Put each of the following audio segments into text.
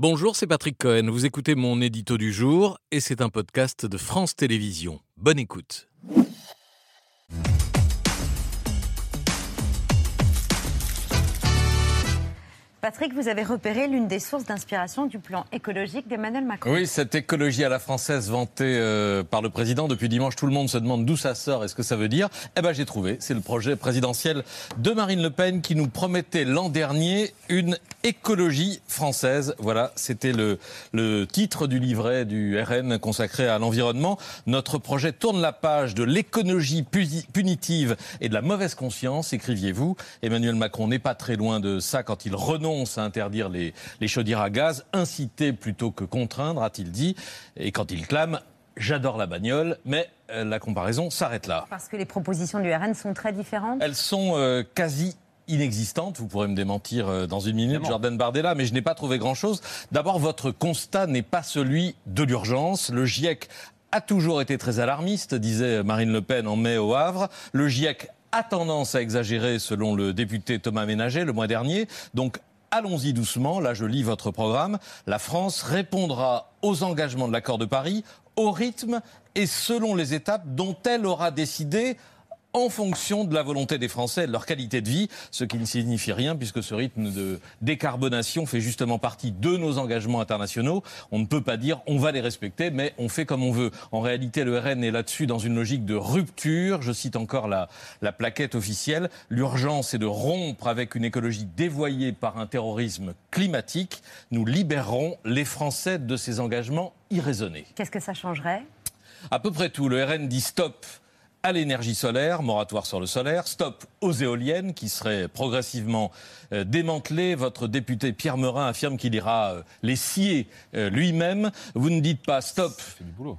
Bonjour, c'est Patrick Cohen. Vous écoutez mon édito du jour et c'est un podcast de France Télévisions. Bonne écoute. Patrick, vous avez repéré l'une des sources d'inspiration du plan écologique d'Emmanuel Macron. Oui, cette écologie à la française vantée euh, par le président depuis dimanche, tout le monde se demande d'où ça sort et ce que ça veut dire. Eh ben, j'ai trouvé. C'est le projet présidentiel de Marine Le Pen qui nous promettait l'an dernier une écologie française. Voilà, c'était le, le titre du livret du RN consacré à l'environnement. Notre projet tourne la page de l'écologie punitive et de la mauvaise conscience, écriviez-vous. Emmanuel Macron n'est pas très loin de ça quand il renonce à interdire les, chaudières à gaz, inciter plutôt que contraindre, a-t-il dit. Et quand il clame J'adore la bagnole, mais euh, la comparaison s'arrête là. Parce que les propositions du RN sont très différentes Elles sont euh, quasi inexistantes. Vous pourrez me démentir euh, dans une minute, Jordan Bardella, mais je n'ai pas trouvé grand-chose. D'abord, votre constat n'est pas celui de l'urgence. Le GIEC a toujours été très alarmiste, disait Marine Le Pen en mai au Havre. Le GIEC a tendance à exagérer, selon le député Thomas Ménager le mois dernier. Donc allons-y doucement, là je lis votre programme, la France répondra aux engagements de l'accord de Paris au rythme et selon les étapes dont elle aura décidé en fonction de la volonté des Français et de leur qualité de vie, ce qui ne signifie rien puisque ce rythme de décarbonation fait justement partie de nos engagements internationaux. On ne peut pas dire on va les respecter, mais on fait comme on veut. En réalité, le RN est là-dessus dans une logique de rupture. Je cite encore la, la plaquette officielle. L'urgence est de rompre avec une écologie dévoyée par un terrorisme climatique. Nous libérerons les Français de ces engagements irraisonnés. Qu'est-ce que ça changerait? À peu près tout. Le RN dit stop à l'énergie solaire, moratoire sur le solaire, stop aux éoliennes qui seraient progressivement euh, démantelées. Votre député Pierre Meurin affirme qu'il ira euh, les scier euh, lui-même. Vous ne dites pas stop. C'est du boulot.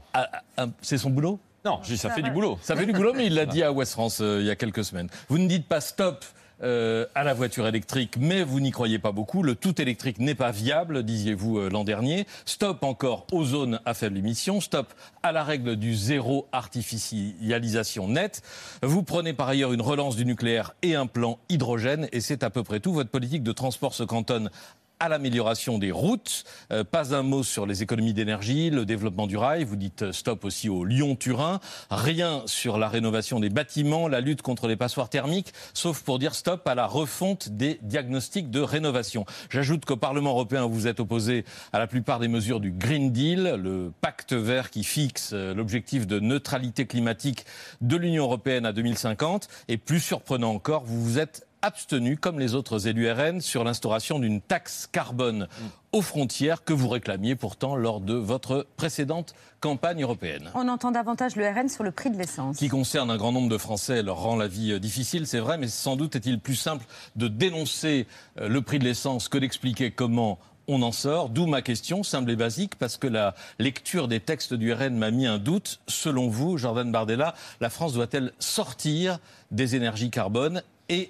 C'est son boulot? Non, je dis ça fait du boulot. Ça fait du boulot, mais il l'a dit à West France il y a quelques semaines. Vous ne dites pas stop euh, à la voiture électrique, mais vous n'y croyez pas beaucoup. Le tout électrique n'est pas viable, disiez-vous euh, l'an dernier. Stop encore aux zones à faible émission. Stop à la règle du zéro artificialisation nette. Vous prenez par ailleurs une relance du nucléaire et un plan hydrogène, et c'est à peu près tout. Votre politique de transport se cantonne à l'amélioration des routes. Euh, pas un mot sur les économies d'énergie, le développement du rail. Vous dites stop aussi au Lyon-Turin. Rien sur la rénovation des bâtiments, la lutte contre les passoires thermiques, sauf pour dire stop à la refonte des diagnostics de rénovation. J'ajoute qu'au Parlement européen, vous êtes opposé à la plupart des mesures du Green Deal, le pacte vert qui fixe euh, l'objectif de neutralité climatique de l'Union européenne à 2050. Et plus surprenant encore, vous vous êtes abstenu, comme les autres élus RN, sur l'instauration d'une taxe carbone aux frontières que vous réclamiez pourtant lors de votre précédente campagne européenne. On entend davantage le RN sur le prix de l'essence. Qui concerne un grand nombre de Français, leur rend la vie euh, difficile, c'est vrai, mais sans doute est-il plus simple de dénoncer euh, le prix de l'essence que d'expliquer comment on en sort. D'où ma question, simple et basique, parce que la lecture des textes du RN m'a mis un doute. Selon vous, Jordan Bardella, la France doit-elle sortir des énergies carbone et